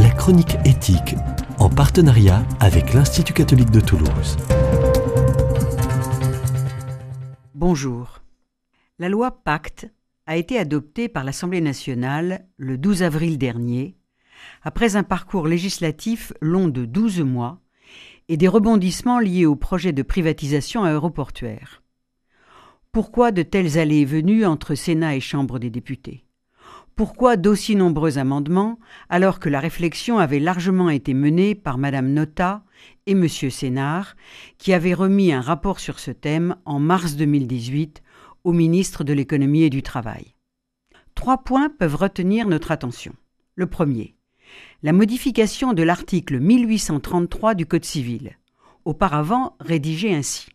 la chronique éthique, en partenariat avec l'Institut catholique de Toulouse. Bonjour. La loi Pacte a été adoptée par l'Assemblée nationale le 12 avril dernier, après un parcours législatif long de 12 mois et des rebondissements liés au projet de privatisation aéroportuaire. Pourquoi de telles allées et venues entre Sénat et Chambre des députés? Pourquoi d'aussi nombreux amendements alors que la réflexion avait largement été menée par Madame Nota et Monsieur Sénard, qui avaient remis un rapport sur ce thème en mars 2018 au ministre de l'économie et du travail? Trois points peuvent retenir notre attention. Le premier, la modification de l'article 1833 du Code civil, auparavant rédigé ainsi.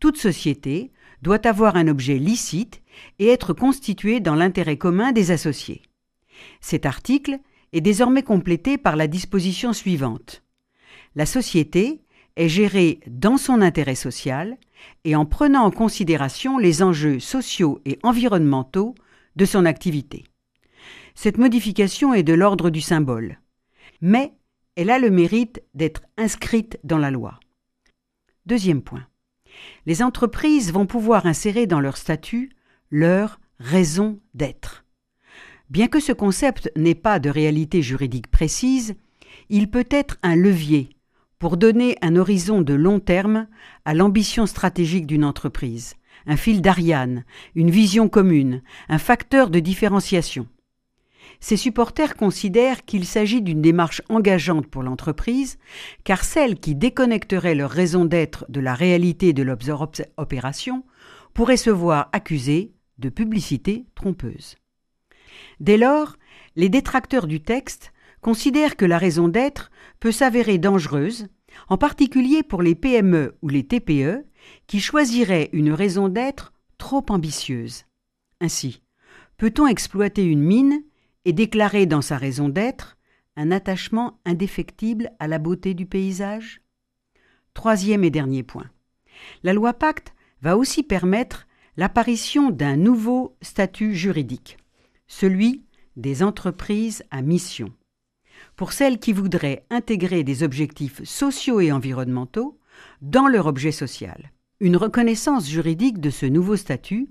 Toute société doit avoir un objet licite et être constitué dans l'intérêt commun des associés. Cet article est désormais complété par la disposition suivante. La société est gérée dans son intérêt social et en prenant en considération les enjeux sociaux et environnementaux de son activité. Cette modification est de l'ordre du symbole, mais elle a le mérite d'être inscrite dans la loi. Deuxième point. Les entreprises vont pouvoir insérer dans leur statut leur raison d'être. Bien que ce concept n'ait pas de réalité juridique précise, il peut être un levier pour donner un horizon de long terme à l'ambition stratégique d'une entreprise, un fil d'Ariane, une vision commune, un facteur de différenciation. Ses supporters considèrent qu'il s'agit d'une démarche engageante pour l'entreprise, car celles qui déconnecteraient leur raison d'être de la réalité de leurs opérations pourraient se voir accusées de publicité trompeuse. Dès lors, les détracteurs du texte considèrent que la raison d'être peut s'avérer dangereuse, en particulier pour les PME ou les TPE qui choisiraient une raison d'être trop ambitieuse. Ainsi, peut-on exploiter une mine et déclarer dans sa raison d'être un attachement indéfectible à la beauté du paysage Troisième et dernier point. La loi Pacte va aussi permettre l'apparition d'un nouveau statut juridique, celui des entreprises à mission. Pour celles qui voudraient intégrer des objectifs sociaux et environnementaux dans leur objet social. Une reconnaissance juridique de ce nouveau statut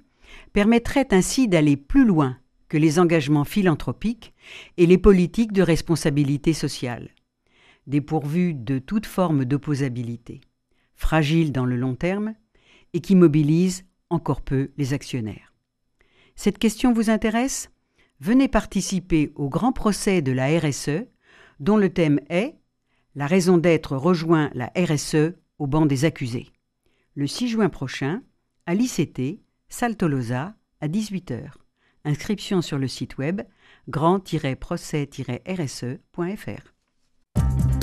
permettrait ainsi d'aller plus loin que les engagements philanthropiques et les politiques de responsabilité sociale, dépourvues de toute forme d'opposabilité, fragiles dans le long terme et qui mobilisent encore peu les actionnaires. Cette question vous intéresse? Venez participer au grand procès de la RSE, dont le thème est La raison d'être rejoint la RSE au banc des accusés. Le 6 juin prochain, à l'ICT, salle Tolosa, à 18h. Inscription sur le site web grand-procès-rse.fr.